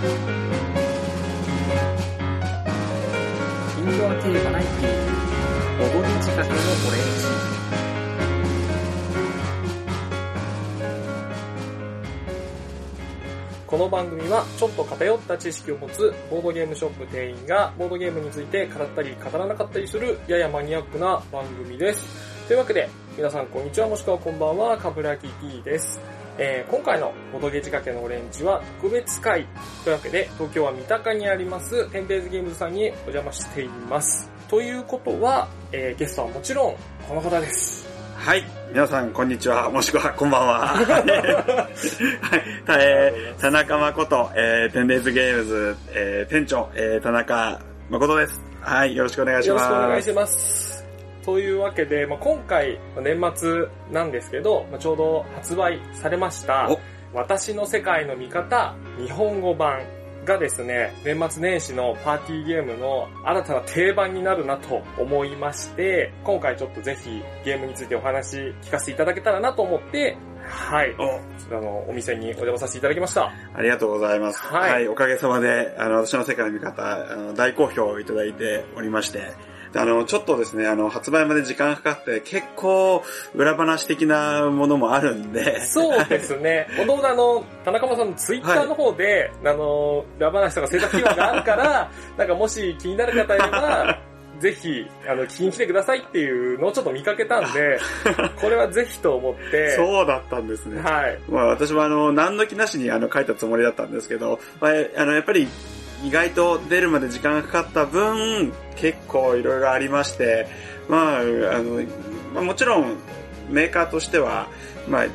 インドア系バラエティー、踊り仕掛けのオレンジ。この番組はちょっと偏った知識を持つボードゲームショップ店員がボードゲームについて語ったり語らなかったりするややマニアックな番組です。というわけで皆さんこんにちはもしくはこんばんは、かぶらぎ P です。えー今回のボードゲー仕掛けのオレンジは特別会というわけで東京は三鷹にありますテンペーズゲームズさんにお邪魔しています。ということは、えーゲストはもちろんこの方です。はい。皆さん、こんにちは。もしくは、こんばんは。はい。たえー田中誠、えー、テンデイズゲームズ、えー、店長、えー、田中誠です。はい。よろしくお願いしよろます。しくお願いします。というわけで、まあ、今回、年末なんですけど、まあ、ちょうど発売されましたお、私の世界の味方、日本語版がですね、年末年始のパーティーゲームの新たな定番になるなと思いまして、今回ちょっとぜひゲームについてお話聞かせていただけたらなと思って、はい、お。あの、お店にお邪魔させていただきました。ありがとうございます。はい。おかげさまで、あの、私の世界の味方、あの、大好評をいただいておりまして、あの、ちょっとですね、あの、発売まで時間かかって、結構、裏話的なものもあるんで、そうですね。もともとあの、田中さんのツイッターの方で、あの、裏話とか制作秘話があるから、なんかもし気になる方いれば、ぜひ、あの、聞きに来てくださいっていうのをちょっと見かけたんで、これはぜひと思って、そうだったんですね。はい。まあ私もあの、何の気なしにあの書いたつもりだったんですけど、まあ、あの、やっぱり意外と出るまで時間がかかった分、結構いろいろありまして、まあ、あの、まあ、もちろんメーカーとしては、まあ、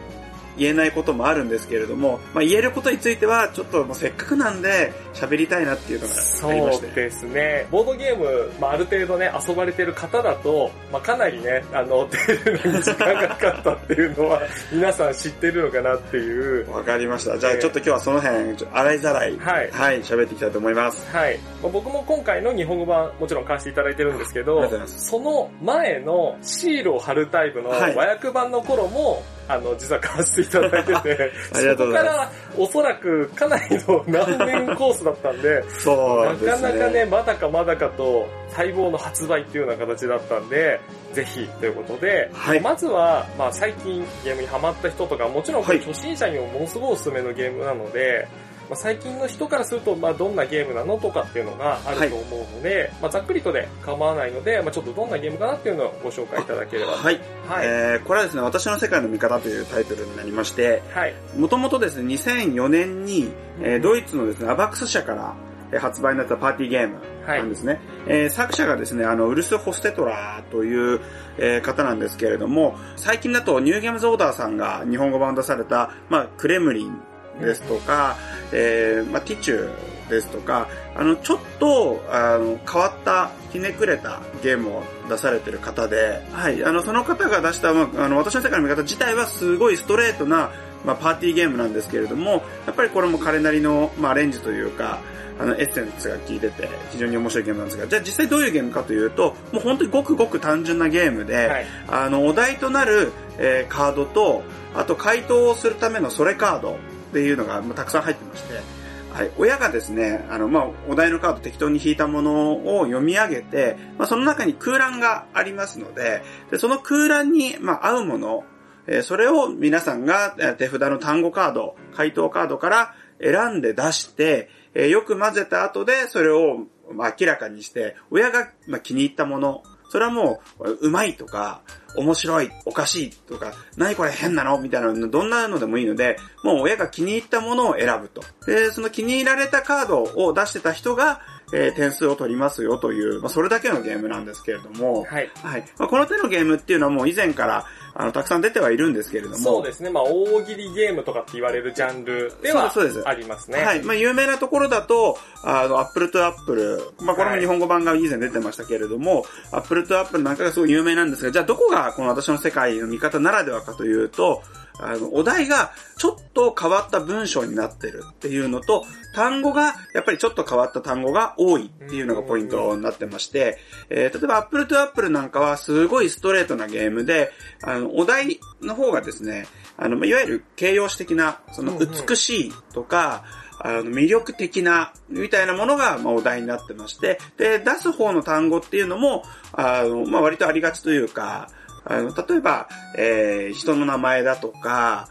言えないこともあるんですけれども、まあ、言えることについては、ちょっともうせっかくなんで喋りたいなっていうのがありまして。そうですね。ボードゲーム、まあ、ある程度ね、遊ばれてる方だと、まあ、かなりね、あの、出るのに時間がかかったっていうのは、皆さん知ってるのかなっていう。わかりました。じゃあちょっと今日はその辺、洗いざらい、はいはい、喋っていきたいと思います。はい。まあ僕も今回の日本語版、もちろん買わせていただいてるんですけあどその前のシールを貼るタイプのはい和訳版の頃も、あの、実は買わせていただいてて、そこからおそらくかなりの何年コースだったんで、そうですね。なかなかね、まだかまだかと待望の発売っていうような形だったんで、ぜひということで、はい。まずは、まあ最近ゲームにハマった人とか、もちろん初心者にもものすごいおすすめのゲームなので、まあ、最近の人からすると、まあどんなゲームなのとかっていうのがあると思うので、まあざっくりとで構わないので、まあちょっとどんなゲームかなっていうのをご紹介いただければと。はい。はい。えーこれはですね、私の世界の味方というタイトルになりまして、はい。もともとですね、2004年に、えードイツのですね、アバックス社からえー発売になったパーティーゲームなんですね。えー作者がですね、あの、ウルス・ホステトラという、えー方なんですけれども、最近だとニューゲームズオーダーさんが日本語版出された、まあ、クレムリンですとか、えーまあ、ティチューですとか、あの、ちょっと、あの、変わった、ひねくれたゲームを出されてる方で、はい、あの、その方が出した、まあ、あの、私の世界の味方自体はすごいストレートな、まあ、パーティーゲームなんですけれども、やっぱりこれも彼なりの、まあ、アレンジというか、あの、エッセンスが効いてて、非常に面白いゲームなんですが、じゃあ実際どういうゲームかというと、もう本当にごくごく単純なゲームで、はい。あの、お題となる、えーカードと、あと回答をするためのそれカードっていうのがたくさん入ってまして、はい、親がですね、あの、まあ、お題のカード適当に引いたものを読み上げて、まあ、その中に空欄がありますので、でその空欄に、まあ、合うもの、えそれを皆さんが手札の単語カード、回答カードから選んで出して、えよく混ぜた後でそれをま明らかにして、親がま気に入ったもの、それはもう、うまいとか、面白い、おかしいとか、何これ変なの？みたいな、どんなのでもいいので、もう親が気に入ったものを選ぶと。で、その気に入られたカードを出してた人が、えー点数を取りますよという、まあ、それだけのゲームなんですけれども、はい。はい。まあ、この手のゲームっていうのはもう以前から、あの、たくさん出てはいるんですけれども、そうですね。まあ、大喜利ゲームとかって言われるジャンルではそうですそうですありますね。はい。まあ、有名なところだと、あの、 Apple to Apple。まあ、これも日本語版が以前出てましたけれども、 Apple to Apple なんかがすごい有名なんですが、じゃあどこがこの私の世界の見方ならではかというと、あの、お題がちょっと変わった文章になってるっていうのと、単語が、やっぱりちょっと変わった単語が多いっていうのがポイントになってまして、えー例えば Apple to Apple なんかはすごいストレートなゲームで、あの、お題の方がですね、あの、いわゆる形容詞的な、その、美しいとか、あの、魅力的な、みたいなものが、まあ、お題になってまして、で、出す方の単語っていうのも、あの、まあ、割とありがちというか、あの、例えば、えー、人の名前だとか、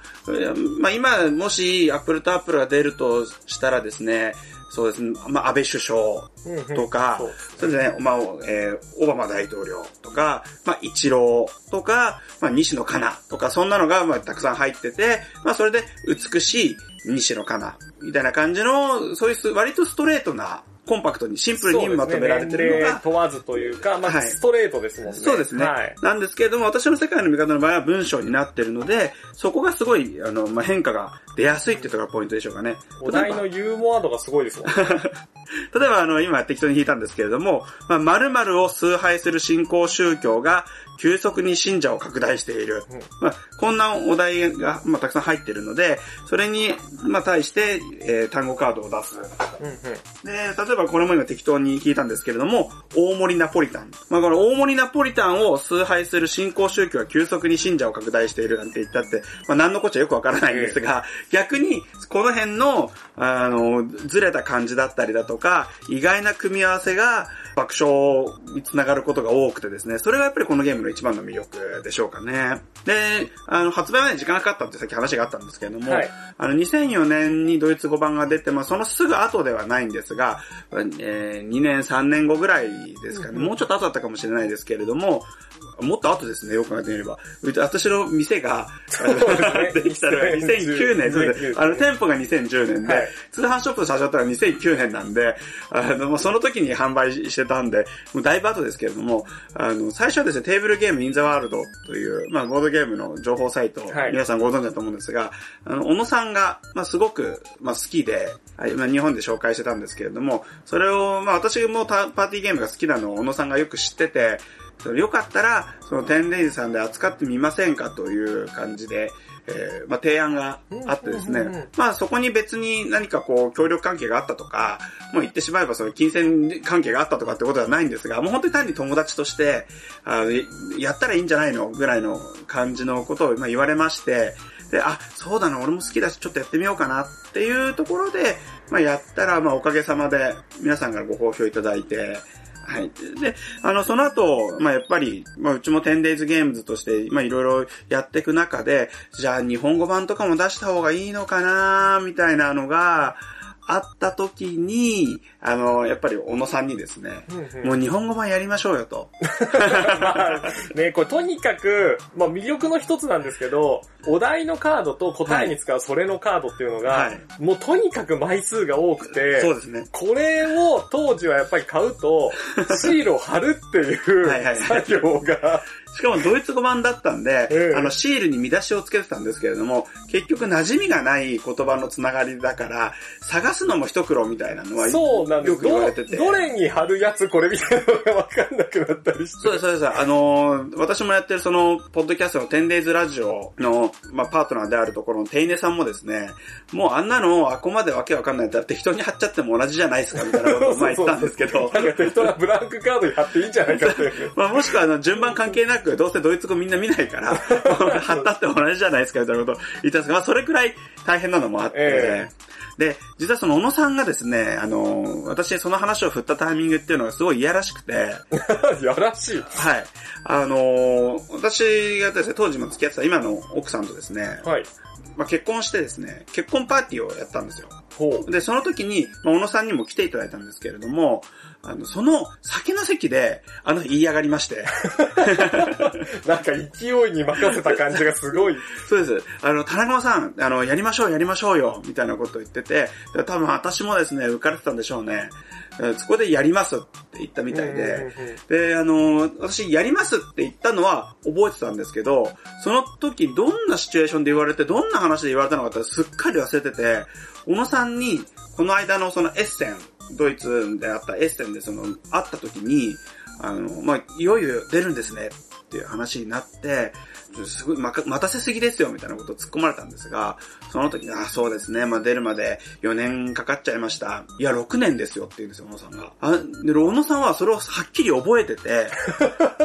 まあ、今、もし、アップルとアップルが出るとしたらですね、そうです。ね、まあ、安倍首相とか、そうそう。ですね、まあ、えーオバマ大統領とか、まあ、イチローとか、まあ、西野カナとか、そんなのが、まあ、たくさん入ってて、まあ、それで、美しい西野カナみたいな感じの、そういうす割とストレートな、コンパクトに、シンプルにまとめられてるのが、年齢問わずというか、まあ、はいストレートですもんね。そうですね。はい。なんですけれども、私の世界の見方の場合は文章になってるので、そこがすごい、あの、まあ、変化が出やすいっていうところがポイントでしょうかね。お題のユーモア度がすごいですもんね。例えば、あの、今適当に引いたんですけれども、まあ、〇〇を崇拝する信仰宗教が急速に信者を拡大している。うんまあ、こんなお題が、まあ、たくさん入っているので、それに、まあ、対して、えー単語カードを出す。で、例えばこれも今適当に聞いたんですけれども、大盛りナポリタン。まあ、この大盛りナポリタンを崇拝する信仰宗教は急速に信者を拡大しているなんて言ったって、まあ、何のこっちゃよくわからないんですが、逆に、この辺の、あの、ずれた感じだったりだとか、意外な組み合わせが爆笑につながることが多くてですね、それがやっぱりこのゲームの一番の魅力でしょうかね。で、あの、発売まで時間がかかったってさっき話があったんですけれども、はい。あの、2004年にドイツ語版が出て、まあ、そのすぐ後ではないんですが、えー2年、3年後ぐらいですかね、もうちょっと後だったかもしれないですけれども、もっと後ですね、よく考えてみれば。私の店が、できたのが2009年、そうです。2009あの、店舗が2010年で、はい。通販ショップの社長だったら2009年なんで、あの、その時に販売してたんで、もうだいぶ後ですけれども、あの、最初はですね、テーブルゲームインザワールドという、まあ、ボードゲームの情報サイト、はい。皆さんご存知だと思うんですが、あの、小野さんが、まあ、すごく、まあ、好きで、はい。まあ、日本で紹介してたんですけれども、それを、まあ、私もタパーティーゲームが好きなのを小野さんがよく知ってて、よかったら、そのテンデイズさんで扱ってみませんかという感じで、えーまあ、提案があってですうんうんうんうん。ね、まあそこに別に何かこう協力関係があったとか、もう言ってしまえばその金銭関係があったとかってことはないんですが、もう本当に単に友達として、あのやったらいいんじゃないのぐらいの感じのことをまあ言われまして、で、あ、そうだな、俺も好きだし、ちょっとやってみようかなっていうところで、まあやったら、まあおかげさまで皆さんからご好評いただいて、はい。で、あの、その後、まあ、やっぱり、まあ、うちも 10days ゲームズとして、まあ、いろいろやっていく中で、じゃあ、日本語版とかも出した方がいいのかなみたいなのが、あった時に、あの、やっぱり小野さんにですね、うんうんもう日本語版やりましょうよと。ま あね、これとにかく、まあ魅力の一つなんですけど、お題のカードと答えに使うそれのカードっていうのが、はいもうとにかく枚数が多くて、そうですね。これを当時はやっぱり買うと、シールを貼るっていう はいはいはい作業が、しかもドイツ語版だったんで、ええあの、シールに見出しをつけてたんですけれども、結局馴染みがない言葉のつながりだから、探すのも一苦労みたいなのは、そうなんですよく言われてて。どどれに貼るやつこれみたいなのがわかんなくなったりして。そうです、そうです。あのー私もやってるその、ポッドキャストの 10days ラジオの、まあ、パートナーであるところのテイネさんもですね、もうあんなの、あこまでわけわかんないんだったら適当に貼っちゃっても同じじゃないですか、みたいなことをまあ言ったんですけど、なんか適当なブランクカードに貼っていいんじゃないかって。まあ、もしくはあの、順番関係なく、どうせドイツ語みんな見ないから、貼ったって同じじゃないですか、みたいなことを言ったんですが、まあ、それくらい大変なのもあって、えで、実はその小野さんがですね、あの、私その話を振ったタイミングっていうのがすごい嫌らしくて、やらしい。はい。あのー私がですね、当時も付き合ってた今の奥さんとですね、はい。まあ、結婚してですね、結婚パーティーをやったんですよ。ほう。で、その時に、まあ、小野さんにも来ていただいたんですけれども、あの、その酒の席で、あの、言い上がりまして、なんか勢いに任せた感じがすごい。そうです。あの、田中さん、あの、やりましょう、やりましょうよ、みたいなことを言ってて、で多分私もですね、浮かれてたんでしょうね。えそこでやりますって言ったみたいで、で、あの、私、やりますって言ったのは覚えてたんですけど、その時どんなシチュエーションで言われて、どんな話で言われたのかってすっかり忘れてて、小野さんに、この間のそのエッセン、ドイツであったエッセンでその、会った時に、あの、まあ、いよいよ出るんですねっていう話になって、すごい、まか、待たせすぎですよ、みたいなことを突っ込まれたんですが、その時に、あ、そうですね、まあ、出るまで4年かかっちゃいました。いや、6年ですよって言うんですよ、小野さんが。あ、で、小野さんはそれをはっきり覚えてて、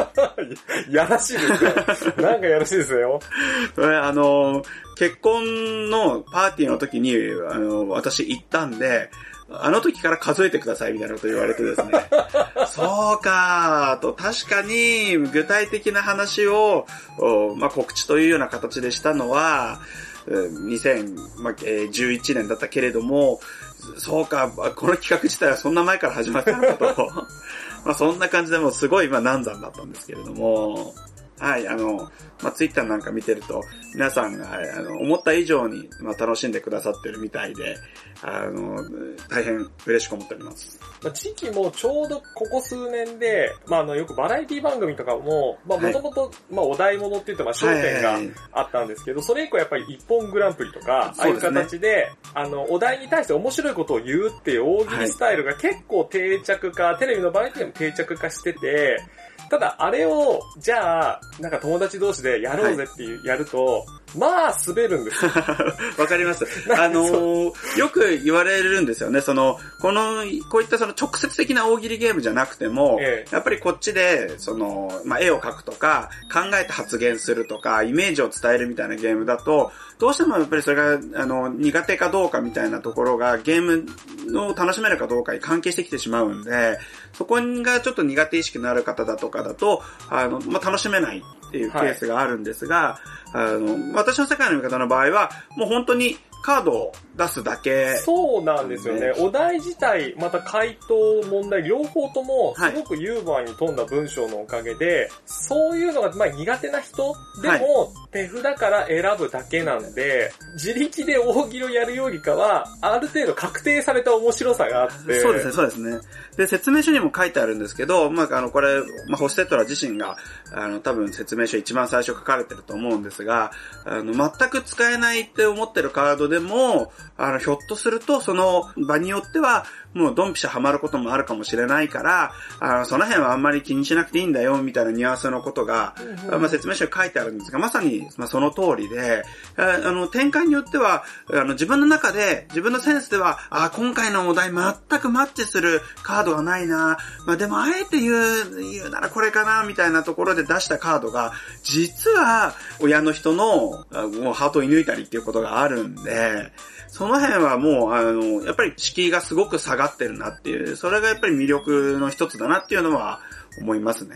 やらしいですね。なんかやらしいですよ。それあの、結婚のパーティーの時に、あの、私行ったんで、あの時から数えてくださいみたいなこと言われてですね。そうかと、確かに具体的な話を、まあ、告知というような形でしたのは、2011年だったけれども、そうか、この企画自体はそんな前から始まったのかと。まあそんな感じでもうすごいまあ難産だったんですけれども、はい、あの、まあ、ツイッターなんか見てると、皆さんが、あの、思った以上に、まあ、楽しんでくださってるみたいで、あの、大変嬉しく思っております。まあ、地域もちょうどここ数年で、まあ、あの、よくバラエティ番組とかも、まあ、もともと、まあ、お題物って言って、まあ、焦点があったんですけど、それ以降やっぱり一本グランプリとか、ああいう形で、あの、お題に対して面白いことを言うっていう大喜利スタイルが結構定着化、テレビのバラエティでも定着化してて、ただ、あれを、じゃあ、なんか友達同士でやろうぜっていう、やると、まあ、滑るんですよ。わかります。あのー、よく言われるんですよね。その、この、こういったその直接的な大喜利ゲームじゃなくても、ええ、やっぱりこっちで、その、まあ、絵を描くとか、考えて発言するとか、イメージを伝えるみたいなゲームだと、どうしてもやっぱりそれが、あの、苦手かどうかみたいなところが、ゲームを楽しめるかどうかに関係してきてしまうんで、そこがちょっと苦手意識のある方だとかだと、あの、まあ、楽しめないっていうケースがあるんですが、はい、あの、私の世界の見方の場合は、もう本当にカードを出すだけ。そうなんですよね。お題自体、また回答、問題、両方とも、すごくユーモアに富んだ文章のおかげで、はい、そういうのが、まあ苦手な人でも、手札から選ぶだけなんで、自力で大喜利をやるよりかは、ある程度確定された面白さがあって。そうですね、そうですね。で、説明書にも書いてあるんですけど、まああの、これ、まあホステットラ自身が、あの、多分説明書一番最初書かれてると思うんですが、あの、全く使えないって思ってるカードでも、あの、ひょっとすると、その場によっては、もうドンピシャハマることもあるかもしれないから、あの、その辺はあんまり気にしなくていいんだよ、みたいなニュアンスのことが、うんうん、まあ、説明書に書いてあるんですが、まさに、まあ、その通りで、あの、展開によっては、あの、自分の中で、自分のセンスでは、あ、今回のお題全くマッチするカードがないな、まあ、でもあえて言う、言うならこれかな、みたいなところで出したカードが、実は、親の人の、もうハートを射抜いたりっていうことがあるんで、その辺はもう、あの、やっぱり敷居がすごく下がってるなっていう、それがやっぱり魅力の一つだなっていうのは思いますね。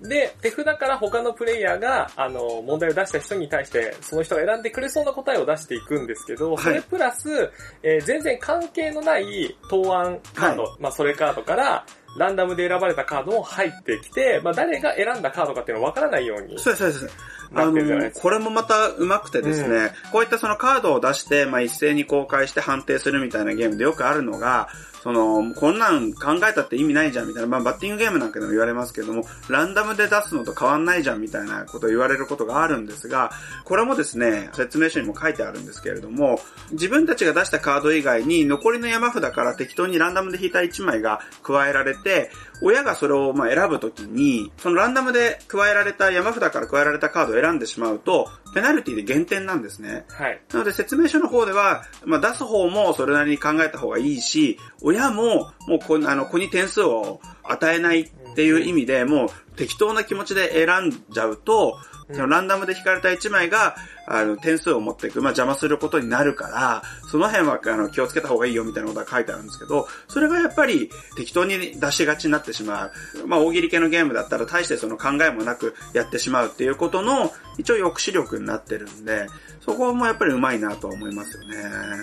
で、手札から他のプレイヤーが、あの、問題を出した人に対して、その人が選んでくれそうな答えを出していくんですけど、それプラス、えー、全然関係のない答案カード、はい、まあそれカードから、ランダムで選ばれたカードも入ってきて、まあ誰が選んだカードかっていうのは分からないように。そうです、そうです。あの、これもまた上手くてですね、うん、こういったそのカードを出して、まあ一斉に公開して判定するみたいなゲームでよくあるのが、その、こんなん考えたって意味ないじゃんみたいな、まあバッティングゲームなんかでも言われますけども、ランダムで出すのと変わんないじゃんみたいなことを言われることがあるんですが、これもですね、説明書にも書いてあるんですけれども、自分たちが出したカード以外に残りの山札から適当にランダムで引いた1枚が加えられて、親がそれをまあ選ぶときに、そのランダムで加えられた山札から加えられたカードを選んでしまうと、ペナルティで減点なんですね。はい。なので説明書の方では、まあ出す方もそれなりに考えた方がいいし、親ももうこあの子に点数を与えないっていう意味で、もう適当な気持ちで選んじゃうと、そのランダムで引かれた1枚が、あの、点数を持っていく、まあ邪魔することになるから、その辺は、あの、気をつけた方がいいよみたいなことが書いてあるんですけど、それがやっぱり適当に出しがちになってしまう。まあ大喜利系のゲームだったら大してその考えもなくやってしまうっていうことの、一応抑止力になってるんで、そこもやっぱりうまいなと思いますよね。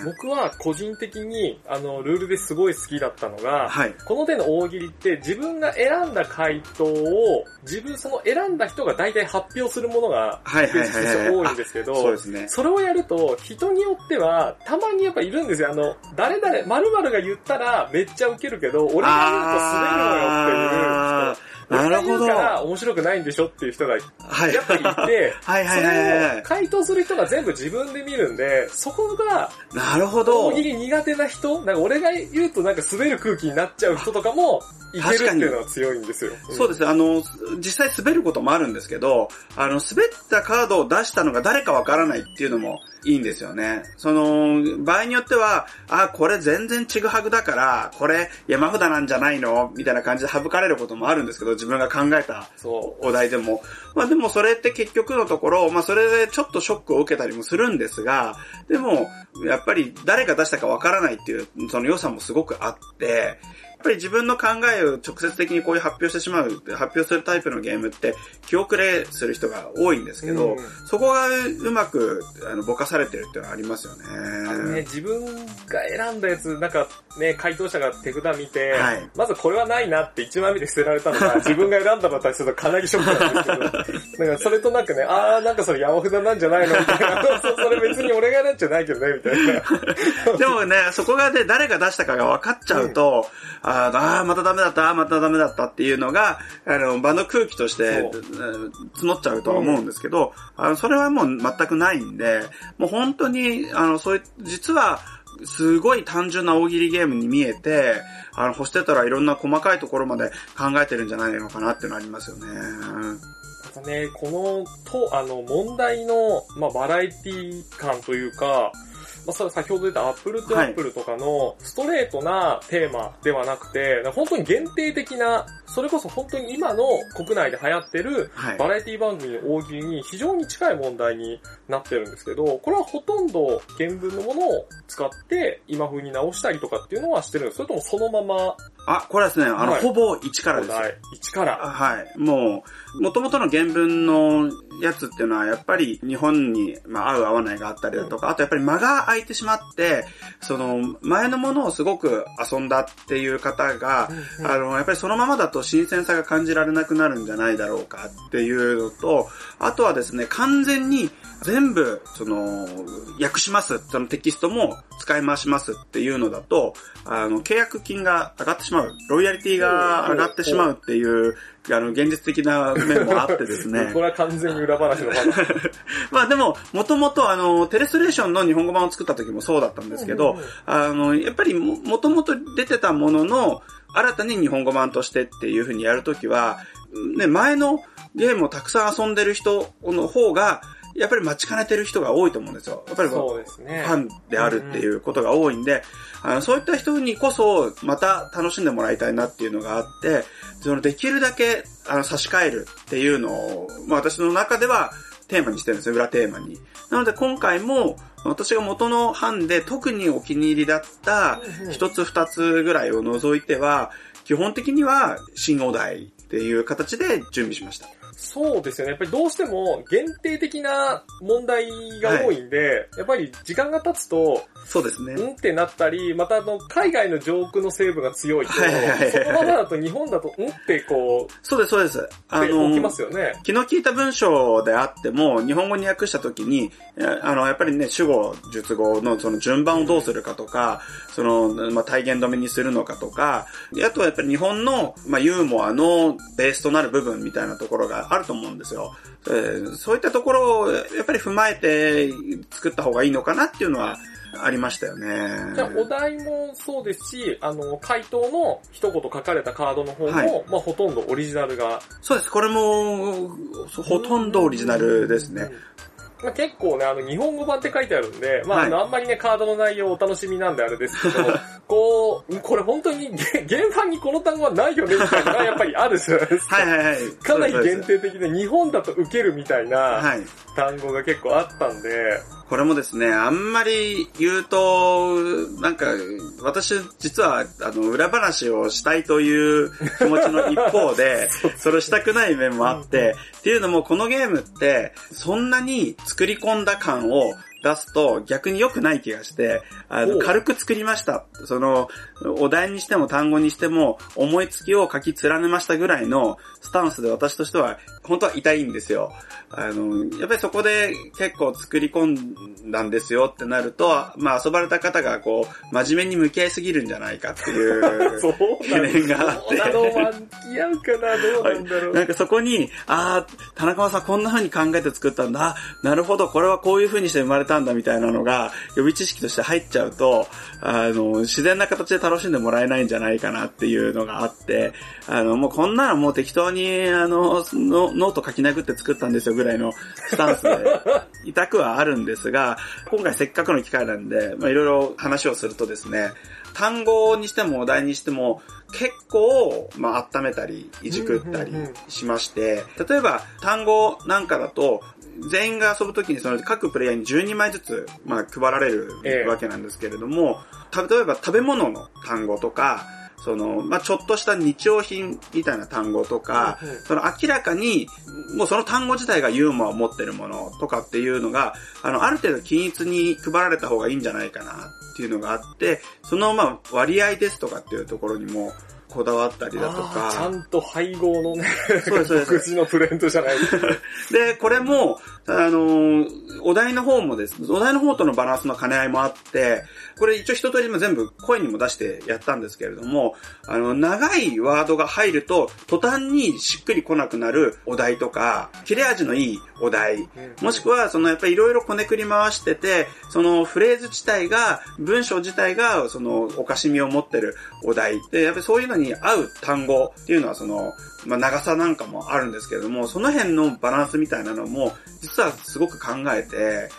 僕は個人的に、あの、ルールですごい好きだったのが、はい、この手の大喜利って自分が選んだ回答を、自分その選んだ人が大体発表するものが、はいはいはい、多いんですけど、そうですね。それをやると、人によっては、たまにやっぱいるんですよ。あの、誰々、〇〇が言ったらめっちゃウケるけど、俺が言うと滑るのよっていう人。なるほど。から面白くないんでしょっていう人が、やっぱりいて、はいはいはいはい。回答する人が全部自分で見るんで、そこが、なるほど。大喜利苦手な人、なんか俺が言うとなんか滑る空気になっちゃう人とかも、いけるっていうのは強いんですよ。そうですね、あの、実際滑ることもあるんですけど、あの、滑ったカードを出したのが誰かわからないっていうのもいいんですよね。その、場合によっては、あ、これ全然ちぐはぐだから、これ山札なんじゃないの？みたいな感じで省かれることもあるんですけど、自分が考えた。お題でも。まあでもそれって結局のところ、まあそれでちょっとショックを受けたりもするんですが、でも、やっぱり誰が出したかわからないっていう、その良さもすごくあって、やっぱり自分の考えを直接的にこういう発表してしまう、発表するタイプのゲームって気遅れする人が多いんですけど、うんそこがうまくあのぼかされてるっていうのはありますよあのね、ね。自分が選んだやつ、なんかね、回答者が手札見て、はいまずこれはないなって1枚目で捨てられたのが、自分が選んだのとするとかなりショックなんですけど、なんかそれとなんかね、あーなんかそれ山札なんじゃないのみたいな、それ別に俺が選んじゃないけどね、みたいな。でもね、そこがね、誰が出したかが分かっちゃうと、あーあー、またダメだった、またダメだったっていうのが、あの、場の空気として募っちゃうとは思うんですけど、あの、それはもう全くないんで、もう本当に、あの、そういう、実は、すごい単純な大喜利ゲームに見えて、あの、ホステトラいろんな細かいところまで考えてるんじゃないのかなっていうのありますよね。ね、この、と、あの、問題の、まあ、バラエティ感というか、まあ、先ほど出たアップルとアップルとかのストレートなテーマではなくて、本当に限定的な、それこそ本当に今の国内で流行ってるはい。バラエティ番組の大喜利に非常に近い問題になってるんですけど、これはほとんど原文のものを使って今風に直したりとかっていうのはしてるんですそれともそのままあ、これはですね、あの、はいほぼ1からですよ。お題1から。あはい。もう、元々の原文のやつっていうのは、やっぱり日本に、まあ、合う合わないがあったりだとか、あとやっぱり間が空いてしまって、その、前のものをすごく遊んだっていう方が、あの、やっぱりそのままだと新鮮さが感じられなくなるんじゃないだろうかっていうのと、あとはですね、完全に全部、その、訳します、そのテキストも使い回しますっていうのだと、あの、契約金が上がってしまう、ロイヤリティが上がってしまうっていう、あの、現実的な面もあってですね こ。れは完全に裏話の話。まあでも、もともとあの、テレストレーションの日本語版を作った時もそうだったんですけど、あの、やっぱりも、もともと出てたものの、新たに日本語版としてっていう風にやるときは、ね、前のゲームをたくさん遊んでる人の方が、やっぱり待ちかねてる人が多いと思うんですよ。やっぱりそうですね。ファンであるっていうことが多いんで、あのそういった人にこそまた楽しんでもらいたいなっていうのがあって、そのできるだけあの差し替えるっていうのを、まあ私の中ではテーマにしてるんですよ、裏テーマに。なので今回も私が元の版で特にお気に入りだった一つ二つぐらいを除いては、基本的には新お題っていう形で準備しました。そうですよね。やっぱりどうしても限定的な問題が多いんで、やっぱり時間が経つと、そうですね。うんってなったり、またあの、海外の上空の成分が強いと、はいはいはいはいそのままだと日本だと、うんってこう、そうです、そうです。あって起きますよね。気の利いた文章であっても、日本語に訳したときに、やあの、やっぱりね、主語、述語のその順番をどうするかとか、その、まあ、体言止めにするのかとか、あとはやっぱり日本の、まあ、ユーモアのベースとなる部分みたいなところがあると思うんですよ。えーそういったところを、やっぱり踏まえて作った方がいいのかなっていうのは、ありましたよね。じゃあ、お題もそうですし、あの、回答の一言書かれたカードの方も、はいまあ、ほとんどオリジナルが。そうです。これも、ほとんどオリジナルですね。まあ、結構ね、あの、日本語版って書いてあるんで、まあ、はいあの、あんまりね、カードの内容お楽しみなんであれですけど、こう、これ本当に、げ原版にこの単語はないよね、みたいなやっぱりあるじゃないですか。はいはいはい。かなり限定的で、日本だと受けるみたいなはい。単語が結構あったんで、これもですね、あんまり言うと、なんか、私、実は、あの、裏話をしたいという気持ちの一方で、それをしたくない面もあって、っていうのも、このゲームって、そんなに作り込んだ感を出すと逆に良くない気がして、あの、軽く作りました。その、お題にしても単語にしても、思いつきを書き連ねましたぐらいのスタンスで私としては、本当は痛いんですよ。あの、やっぱりそこで結構作り込んだんですよってなると、まあ遊ばれた方がこう、真面目に向き合いすぎるんじゃないかっていう。そう懸念があってそうなのは付き合うかな、どうなんだろう。なんかそこに、ああ、田中さんこんな風に考えて作ったんだ。なるほど、これはこういう風にして生まれたたんだみたいなのが予備知識として入っちゃうと、あの、自然な形で楽しんでもらえないんじゃないかなっていうのがあって、あの、もうこんなのもう適当に、あの、ノート書き殴って作ったんですよぐらいのスタンスで、痛くはあるんですが、今回せっかくの機会なんで、まあいろいろ話をするとですね、単語にしてもお題にしても結構、まあ、温めたり、いじくったりしまして、例えば単語なんかだと、全員が遊ぶときにその各プレイヤーに12枚ずつ、まあ、配られるわけなんですけれども、ええ、例えば食べ物の単語とか、その、まあ、ちょっとした日用品みたいな単語とか、うんうん、その明らかに、もうその単語自体がユーモアを持ってるものとかっていうのが、あの、ある程度均一に配られた方がいいんじゃないかなっていうのがあって、その、まあ、割合ですとかっていうところにも、こだわったりだとか。ちゃんと配合のね、そうです、独自 のプレントじゃない。で、これも、あの、お題の方もです、お題の方とのバランスの兼ね合いもあって、これ一応一通りも全部声にも出してやったんですけれども、あの、長いワードが入ると、途端にしっくり来なくなるお題とか、切れ味のいいお題、もしくは、そのやっぱりいろいろこねくり回してて、そのフレーズ自体が、文章自体が、そのおかしみを持ってるお題で、やっぱりそういうのにに合う単語っていうのは、その、まあ、長さなんかもあるんですけれども、その辺のバランスみたいなのも、実はすごく考えて、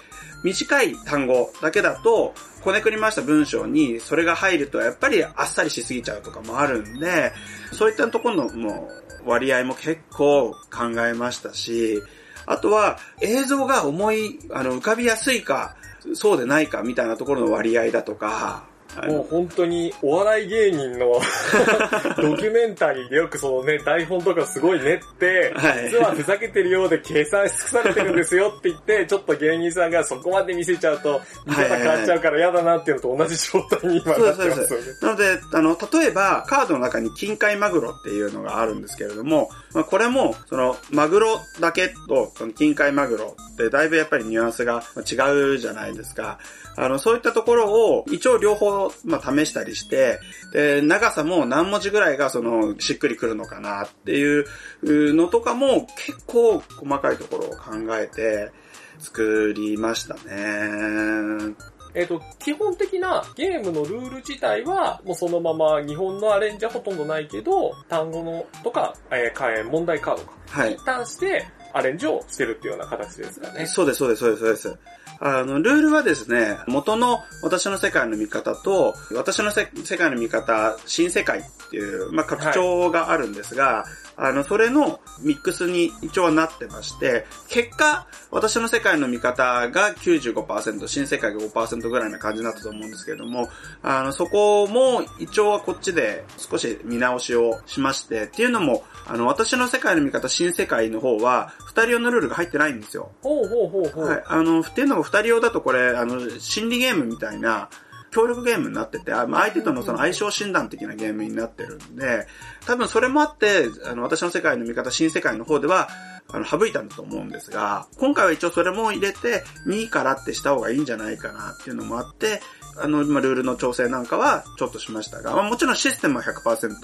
短い単語だけだと、こねくり回した文章にそれが入るとやっぱりあっさりしすぎちゃうとかもあるんで、そういったところのもう割合も結構考えましたし、あとは映像が思い、あの、浮かびやすいか、そうでないかみたいなところの割合だとか、もう本当にお笑い芸人の ドキュメンタリーでよくそのね、台本とかすごい練って、はい、実はふざけてるようで計算し尽くされてるんですよって言って、ちょっと芸人さんがそこまで見せちゃうと、見方変わっちゃうから嫌だなっていうのと同じ状態に今なってますよね。なので、あの、例えばカードの中に近海マグロっていうのがあるんですけれども、まあ、これも、その、マグロだけと、その近海マグロってだいぶやっぱりニュアンスが違うじゃないですか。あの、そういったところを一応両方、まあ、試したりして、で、長さも何文字ぐらいがその、しっくりくるのかなっていうのとかも結構細かいところを考えて作りましたね。えっ、ー、と、基本的なゲームのルール自体は、もうそのまま日本のアレンジはほとんどないけど、単語のとか、えー、問題カードか。はい。に関してアレンジをしてるっていうような形ですかね。そうです、そうです、そうです、そうです。あの、ルールはですね、元の私の世界の見方と、私の世界の見方、新世界っていう、まあ、拡張があるんですが、はい、あの、それのミックスに一応はなってまして、結果、私の世界の見方が95%、新世界が5%ぐらいな感じになったと思うんですけれども、あの、そこも一応はこっちで少し見直しをしまして、っていうのも、あの、私の世界の見方、新世界の方は、二人用のルールが入ってないんですよ。ほうほうほうほう。はい。あの、っていうのが二人用だとこれ、あの、心理ゲームみたいな、協力ゲームになってて、相手とのその相性診断的なゲームになってるんで、多分それもあって、あの、私の世界の見方、新世界の方では、あの、省いたんだと思うんですが、今回は一応それも入れて、2位からってした方がいいんじゃないかなっていうのもあって、あの、今、ルールの調整なんかはちょっとしましたが、まあ、もちろんシステムは100%、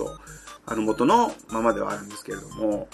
あの、元のままではあるんですけれども、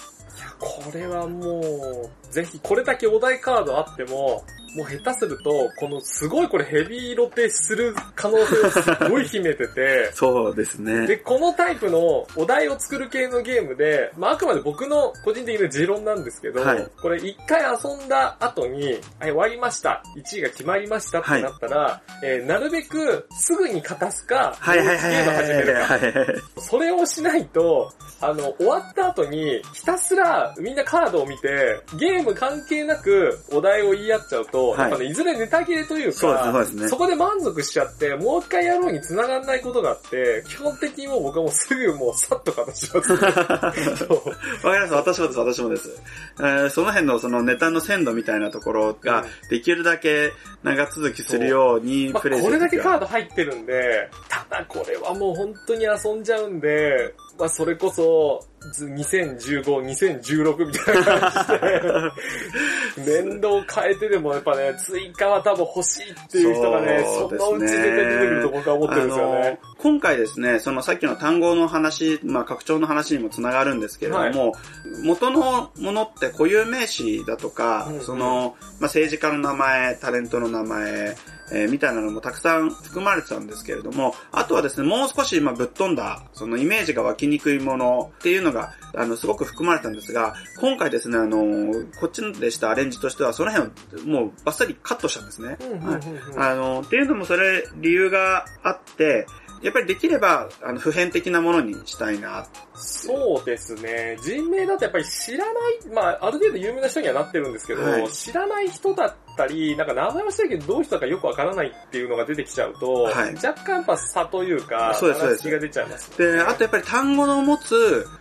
これはもう、ぜひ、これだけお題カードあっても、もう下手すると、このすごいこれヘビーロテする可能性をすごい秘めてて、そうですね。で、このタイプのお題を作る系のゲームで、まああくまで僕の個人的な持論なんですけど、はい、これ一回遊んだ後に、はい、終わりました。1位が決まりましたってなったら、はい、えー、なるべくすぐに勝たすか、ゲーム始めるか。それをしないと、あの、終わった後に、ひたすらみんなカードを見て、ゲーム関係なくお題を言い合っちゃうと、と、はい、やっぱね、いずれネタ切れというか、そうですね、そこで満足しちゃって、もう一回やろうに繋がんないことがあって、基本的にもう僕はもうすぐもうさっと形します。わかります。私もです、私もです。えー、その辺のそのネタの鮮度みたいなところが、できるだけ長続きするようにプレイまあ、これだけカード入ってるんで、ただこれはもう本当に遊んじゃうんで、まあそれこそ、ず2015、2016みたいな感じで、年度を変えてでもやっぱね、追加は多分欲しいっていう人がね、そね。のうち絶対出てくると僕は思ってるんですよね。今回ですね、そのさっきの単語の話、まあ拡張の話にもつながるんですけれども、元のものって固有名詞だとか、うんうん。その、まあ政治家の名前、タレントの名前、えーみたいなのもたくさん含まれてたんですけれども、あとはですね、もう少しまあぶっ飛んだ、そのイメージが湧きにくいものっていうのが、あの、すごく含まれたんですが、今回ですね、あの、こっちでしたアレンジとしては、その辺をもうバッサリカットしたんですね。はいあの、っていうのもそれ理由があって、やっぱりできれば、あの、普遍的なものにしたいな。そうですね。人名だとやっぱり知らない、まあ、ある程度有名な人にはなってるんですけど、はい知らない人だったり、なんか名前は知ってるけどどういう人だかよくわからないっていうのが出てきちゃうと、はい若干やっぱ差というか、そうですそうです話が出ちゃいますよね、で、あとやっぱり単語の持つ、えー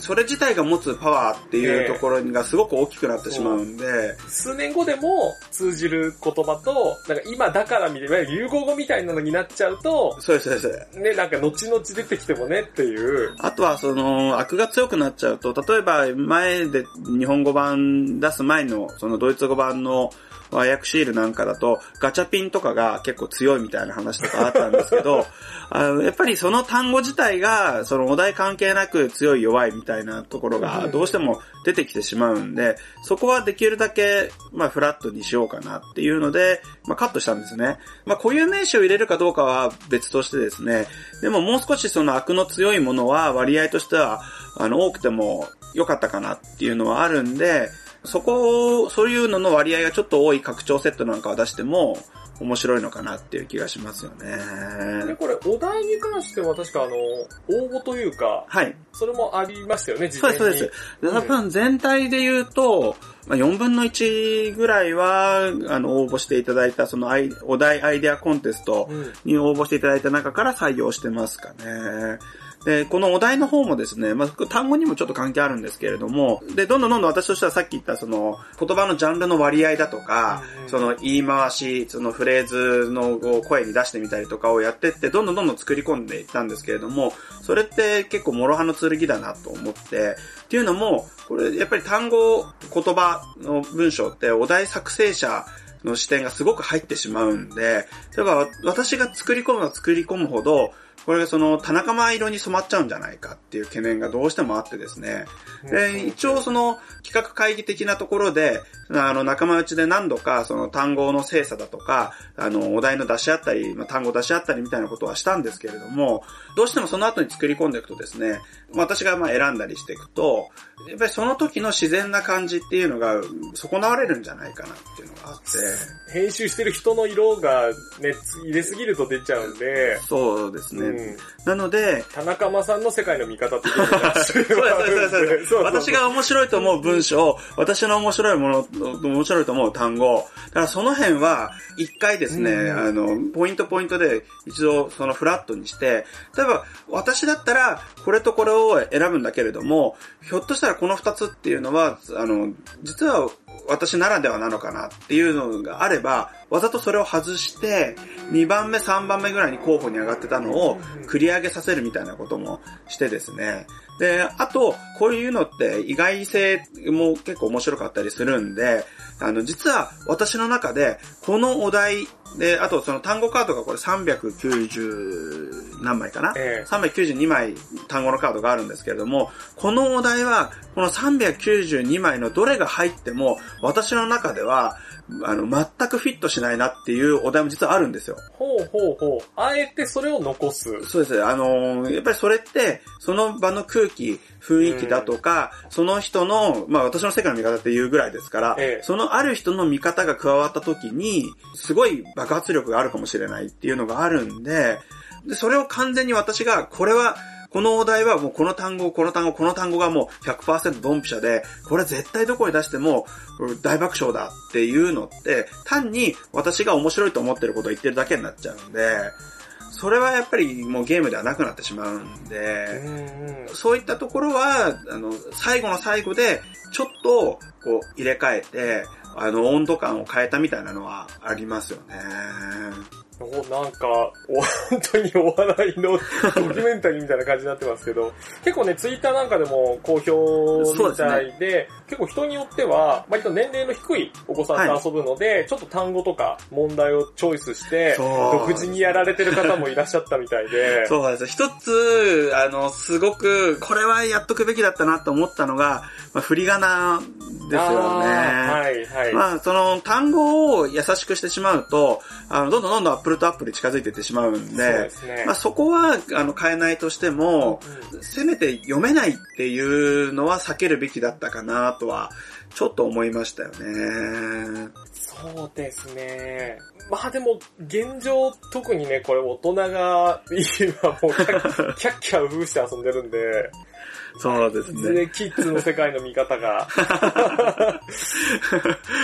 それ自体が持つパワーっていうところがすごく大きくなってしまうんで、数年後でも通じる言葉と、なんか今だから見れば流行語みたいなのになっちゃうと、そうです、そうです。ね、なんか後々出てきてもねっていう、あとはその、悪が強くなっちゃうと、例えば前で日本語版出す前の、そのドイツ語版の和訳シールなんかだと、ガチャピンとかが結構強いみたいな話とかあったんですけど、あのやっぱりその単語自体が、そのお題関係なく強い弱いみたいなところがどうしても出てきてしまうんで、そこはできるだけ、まあフラットにしようかなっていうので、まあカットしたんですね。まあ固有名詞を入れるかどうかは別としてですね、でももう少しその悪の強いものは割合としては、あの多くても良かったかなっていうのはあるんで、そこを、そういうのの割合がちょっと多い拡張セットなんかを出しても面白いのかなっていう気がしますよで、ね。これお題に関しては確かあの、応募というか、はい。それもありましたよね、事そう。です、そうです。多分全体で言うと、まあ、4分の1ぐらいは、あの、応募していただいた、そのアイ、お題アイデアコンテストうんに応募していただいた中から採用してますかね。で、このお題の方もですね、まあ、単語にもちょっと関係あるんですけれども、で、どんどんどんどん私としてはさっき言ったその、言葉のジャンルの割合だとか、うんその言い回し、そのフレーズのを声に出してみたりとかをやってって、どんどんどんどん作り込んでいったんですけれども、それって結構諸刃の剣だなと思って、っていうのも、これやっぱり単語、言葉の文章ってお題作成者の視点がすごく入ってしまうんで、例えば私が作り込むのは作り込むほど、これがその田中間色に染まっちゃうんじゃないかっていう懸念がどうしてもあってですね。で、一応その企画会議的なところで、あの仲間内で何度かその単語の精査だとか、あのお題の出し合ったり、まあ、単語出し合ったりみたいなことはしたんですけれども、どうしてもその後に作り込んでいくとですね、私がまあ選んだりしていくと、やっぱりその時の自然な感じっていうのが損なわれるんじゃないかなっていうのがあって、編集してる人の色がね、入れすぎると出ちゃうんで、そうですね。うん。なので、田中間さんの世界の見方っていうのがそうです、そうです、そう。です。私が面白いと思う文章、私の面白いもの、面白いと思う単語。だからその辺は、一回ですね、うん。あの、ポイントポイントで一度そのフラットにして、例えば私だったら、これとこれを選ぶんだけれども、ひょっとしたらこの二つっていうのは、あの、実は私ならではなのかなっていうのがあれば、わざとそれを外して、2番目、3番目ぐらいに候補に上がってたのを繰り上げさせるみたいなこともしてですね。で、あと、こういうのって意外性も結構面白かったりするんで、あの、実は私の中で、このお題で、あとその単語カードがこれ390何枚かな、ええ392枚単語のカードがあるんですけれども、このお題は、この392枚のどれが入っても、私の中では、あの、全くフィットしないなっていうお題も実はあるんですよ。ほうほうほう。あえてそれを残す。そうです。あのーやっぱりそれって、その場の空気、雰囲気だとか、その人の、まあ私の世界の見方っていうぐらいですから、ええ。そのある人の見方が加わった時に、すごい爆発力があるかもしれないっていうのがあるんで、で、それを完全に私が、これは、このお題はもうこの単語、この単語、この単語がもう100%ドンピシャで、これ絶対どこへ出しても大爆笑だっていうのって、単に私が面白いと思ってることを言ってるだけになっちゃうんで、それはやっぱりもうゲームではなくなってしまうんうで、んうんそういったところは、あの、最後の最後で、ちょっと、こう、入れ替えて、あの、温度感を変えたみたいなのはありますよね。おなんか、お本当にお笑いのドキュメンタリーみたいな感じになってますけど、結構ね、ツイッターなんかでも好評みたいで、結構人によっては、割と年齢の低いお子さんと遊ぶので、ちょっと単語とか問題をチョイスして、独自にやられてる方もいらっしゃったみたいで、そうなんですよ。一つ、あの、すごく、これはやっとくべきだったなと思ったのが、まあ、振り仮名ですよね。はいはい。まあ、その単語を優しくしてしまうと、あの、どんどんどんどんプルとアップルに近づいていってしまうんそうでで、すねまあ、。そこは、あの、変えないとしても、せめて読めないっていうのは避けるべきだったかなとは、ちょっと思いましたよね。そうですね。まあでも、現状、特にね、これ大人が、今もうキャッキャッキャウフして遊んでるんで、そうですね。ね、キッズの世界の見方が。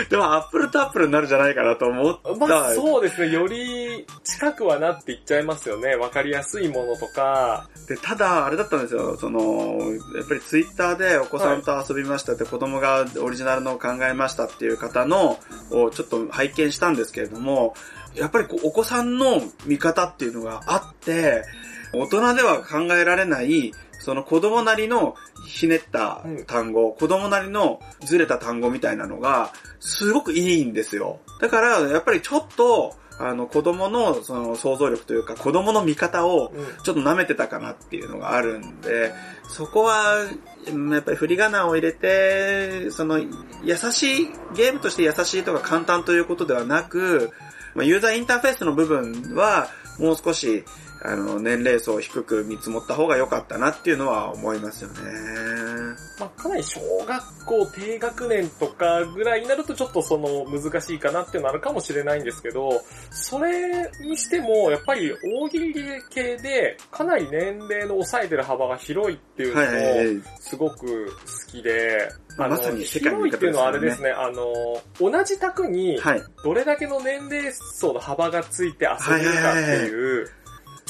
でも、アップルとアップルになるんじゃないかなと思った。まあそうですね、より近くはなっていっちゃいますよね。わかりやすいものとか。で、ただ、あれだったんですよ、その、やっぱりツイッターでお子さんと遊びましたって、子供がオリジナルのを考えましたっていう方の、をちょっと拝見したんですけれども、やっぱりこうお子さんの見方っていうのがあって、大人では考えられない、その子供なりのひねった単語、子供なりのずれた単語みたいなのが、すごくいいんですよ。だから、やっぱりちょっと、あの、子供のその想像力というか、子供の見方をうんちょっと舐めてたかなっていうのがあるんで、そこは、うんやっぱり振り仮名を入れて、その、優しい、ゲームとして優しいとか簡単ということではなく、まあ、ユーザーインターフェースの部分は、もう少し、あの、年齢層を低く見積もった方が良かったなっていうのは思いますよね。まあかなり小学校低学年とかぐらいになるとちょっとその難しいかなっていうのあるかもしれないんですけど、それにしてもやっぱり大喜利系でかなり年齢の抑えてる幅が広いっていうのはいはいはいもすごく好きで、まあのまさに世界のね広いっていうのはあれですね、あの、同じ卓にはい。どれだけの年齢層の幅がついて遊べるかっていう、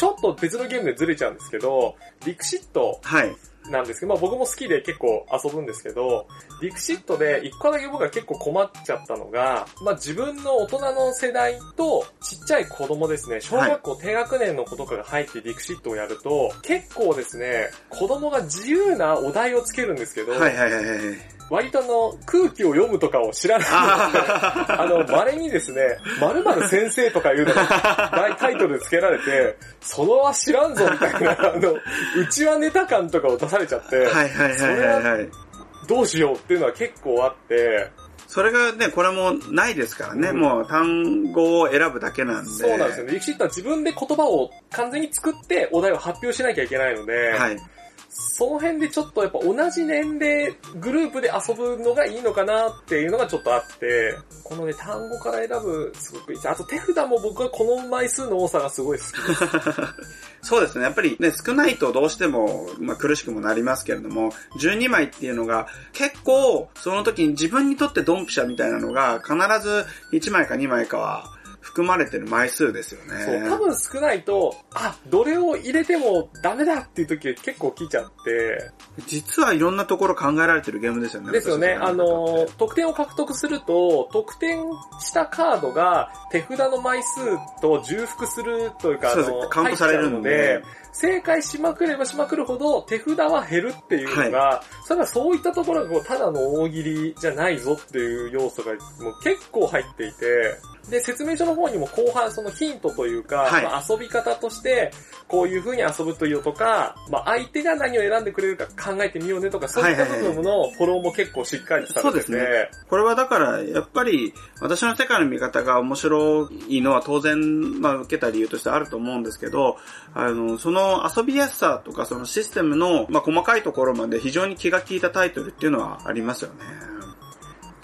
ちょっと別のゲームでずれちゃうんですけど、ディクシットはい。なんですけど、まあ僕も好きで結構遊ぶんですけど、ディクシットで一個だけ僕が結構困っちゃったのが、まあ自分の大人の世代とちっちゃい子供ですね、小学校低学年の子とかが入ってディクシットをやると、結構ですね、子供が自由なお題をつけるんですけど、はいはいはいはい。割とあの、空気を読むとかを知らないあの、稀にですね、〇〇先生とかいうのが大タイトルで付けられて、そのは知らんぞみたいな、あの、うちはネタ感とかを出されちゃって、はいはいはいはいはい。どうしようっていうのは結構あって、それがね、これもないですからね。うんもう単語を選ぶだけなんで。そうなんですよね。リクシットは自分で言葉を完全に作ってお題を発表しなきゃいけないので、はい。その辺でちょっとやっぱ同じ年齢グループで遊ぶのがいいのかなっていうのがちょっとあって、このね、単語から選ぶすごくいい。あと手札も僕はこの枚数の多さがすごい好きです。そうですね。やっぱりね、少ないとどうしても、まあ、苦しくもなりますけれども、12枚っていうのが、結構、その時に自分にとってドンピシャみたいなのが、必ず1枚か2枚かは含まれてる枚数ですよね。そう、多分少ないと、あ、どれを入れてもダメだっていう時結構来ちゃって、実はいろんなところ考えられてるゲームですよね。ですよね。あの得点を獲得すると、得点したカードが手札の枚数と重複するというか、あそうですの、カウントされるんで正解しまくればしまくるほど手札は減るっていうのが、それはそういったところがこうただの大喜利じゃないぞっていう要素がもう結構入っていて、で、説明書の方にも後半そのヒントというか、はい。まあ遊び方として、こういう風に遊ぶというとか、まあ相手が何を選んでくれるか考えてみようねとか、そういった部分のフォローも結構しっかりされてて、そうですね。これはだから、やっぱり、私の世界の見方が面白いのは当然、まあ、受けた理由としてあると思うんですけど、あの、その遊びやすさとか、そのシステムの、まあ、細かいところまで非常に気が利いたタイトルっていうのはありますよね。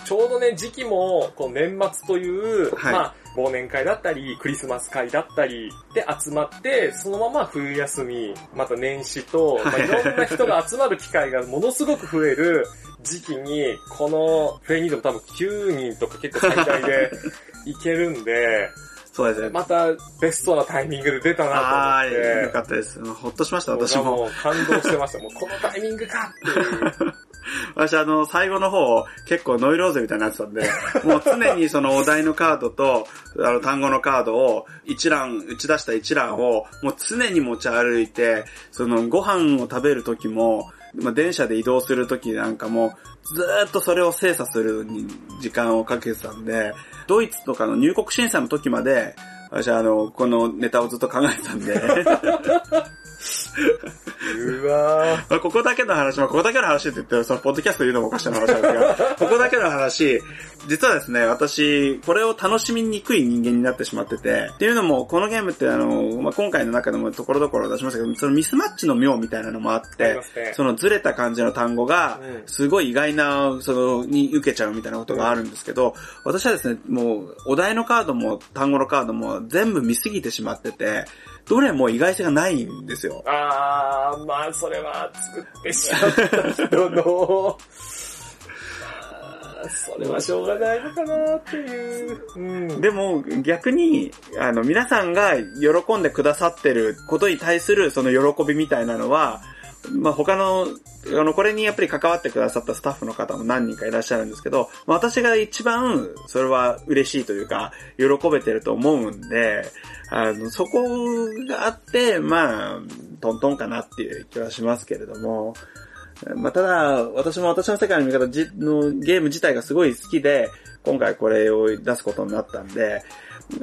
ちょうどね、時期も、こう年末という、はいまあ、忘年会だったり、クリスマス会だったりで集まって、そのまま冬休み、また年始と、まあ、いろんな人が集まる機会がものすごく増える時期に、このフェイニードも多分9人とか結構最大で いけるんで、そうですね。またベストなタイミングで出たなと思って。よかったです。ほっとしました、私も。もう感動してました。もうこのタイミングかっていう。私あの、最後の方、結構ノイローゼみたいになってたんで、もう常にそのお題のカードと、あの、単語のカードを、一覧、打ち出した一覧を、もう常に持ち歩いて、その、ご飯を食べる時も、まあ、電車で移動する時なんかも、ずーっとそれを精査するに時間をかけてたんで、ドイツとかの入国審査の時まで、私はあの、このネタをずっと考えてたんで、うわまあここだけの話、まあ、ここだけの話って言って、その、ポッドキャスト言うのもおかしな話なんですが、ここだけの話、実はですね、私、これを楽しみにくい人間になってしまってて、っていうのも、このゲームってあの、まあ、今回の中でもところどころ出しましたけど、そのミスマッチの妙みたいなのもあってそのずれた感じの単語がうん、すごい意外な、その、に受けちゃうみたいなことがあるんですけど、私はですね、もう、お題のカードも単語のカードも全部見すぎてしまってて、どれも意外性がないんですよ。あー、まあ、それは作ってしまった人の、まあそれはしょうがないのかなっていう。うん。でも逆に、あの、皆さんが喜んでくださってることに対するその喜びみたいなのは、まあ、他の、あの、これにやっぱり関わってくださったスタッフの方も何人かいらっしゃるんですけど、まあ私が一番それは嬉しいというか、喜べてると思うんで、あの、そこがあって、まあ、トントンかなっていう気はしますけれども、まあ、ただ、私も私の世界の見方のゲーム自体がすごい好きで、今回これを出すことになったんで、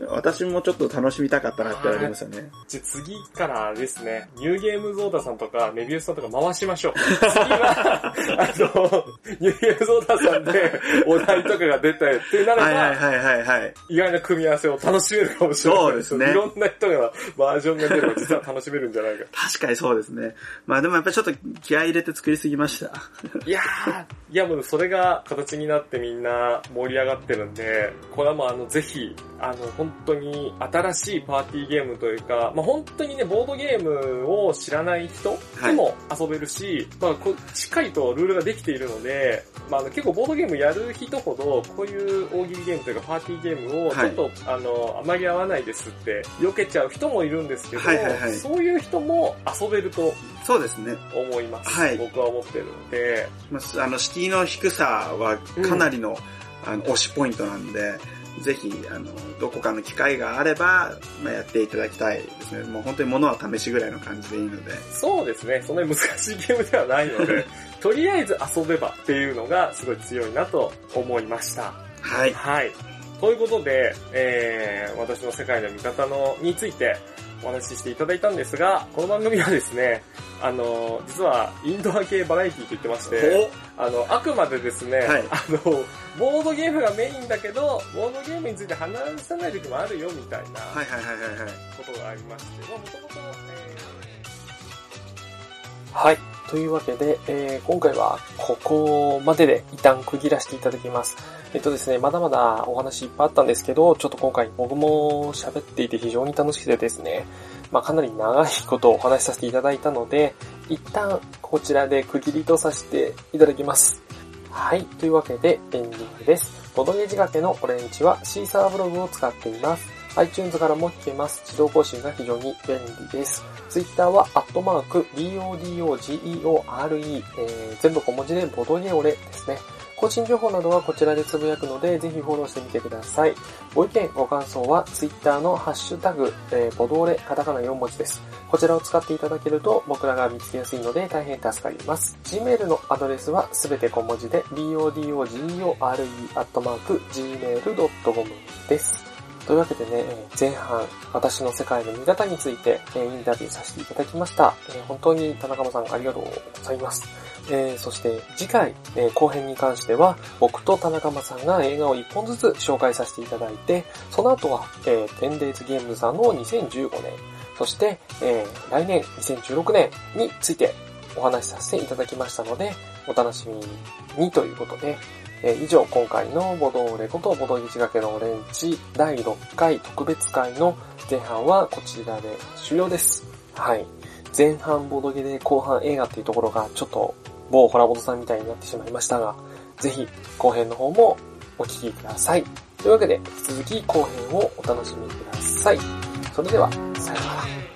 私もちょっっと楽しみたかったなってありますよね。じゃあ次からですね、ニューゲームゾーダさんとか、メビウスさんとか回しましょう。次は、あの、ニューゲームゾーダさんでお題とかが出たりってなれば、はいはいはいはいはい。意外な組み合わせを楽しめるかもしれない。そうですねいろんな人がバージョンが出れば実は楽しめるんじゃないか。確かにそうですね。まあでもやっぱりちょっと気合い入れて作りすぎました。いやー、いやもうそれが形になってみんな盛り上がってるんで、これはもうあのぜひ、あの本当に新しいパーティーゲームというか、まあ本当にね、ボードゲームを知らない人でも遊べるし、まあこうしっかりとルールができているので、まあ結構ボードゲームやる人ほど、こういう大喜利ゲームというかパーティーゲームをちょっと、あの、あまり合わないですって避けちゃう人もいるんですけど、はいはいはい。そういう人も遊べるとそうですね。思います。はい。僕は思ってるので、まあ、あの、敷居の低さはかなりの、あの、推しポイントなんで、ぜひ、あの、どこかの機会があれば、まあ、やっていただきたいですね。もう本当に物は試しぐらいの感じでいいので。そうですね。そんなに難しいゲームではないので、とりあえず遊べばっていうのがすごい強いなと思いました。はい。はい。ということで、えー、私の世界の見方の、についてお話ししていただいたんですが、この番組はですね、あの、実はインドア系バラエティと言ってまして、あの、あくまでですね、はいあの、ボードゲームがメインだけど、ボードゲームについて話さない時もあるよみたいなはいはいはいはいはい。ことがありまして、まあ、もともと、はい。というわけで、えー今回はここまでで一旦区切らせていただきます。えっとですね、まだまだお話いっぱいあったんですけど、ちょっと今回僕も喋っていて非常に楽しくてですね、まあかなり長いことをお話しさせていただいたので、一旦こちらで区切りとさせていただきます。はい。というわけでエンディングです。ボドゲ仕掛けのオレンジはシーサーブログを使っています。iTunes からも聞けます。自動更新が非常に便利です。Twitter は、アットマーク、BODOGEORE、えー、全部小文字でボドゲオレですね。更新情報などはこちらでつぶやくので、ぜひフォローしてみてください。ご意見、ご感想は、Twitter のハッシュタグ、えー、ボドオレ、カタカナ4文字です。こちらを使っていただけると僕らが見つけやすいので大変助かります。Gmail のアドレスはすべて小文字で bodogore.gmail.com です。というわけでね、前半、私の世界の見方について、インタビューさせていただきました。本当に田中間さんありがとうございます。えーそして次回、えー後編に関しては、僕と田中間さんが映画を1本ずつ紹介させていただいて、その後は、えー、10days ゲームさんの2015年、そして、えー来年2016年についてお話しさせていただきましたので、お楽しみにということで、え以上今回のボドーレことボドギチがけのオレンジ第6回特別会の前半はこちらで終了です。はい。前半ボドゲで後半映画っていうところがちょっと某ホラボトさんみたいになってしまいましたが、ぜひ後編の方もお聴きください。というわけで引き続き後編をお楽しみください。それでは、さようなら。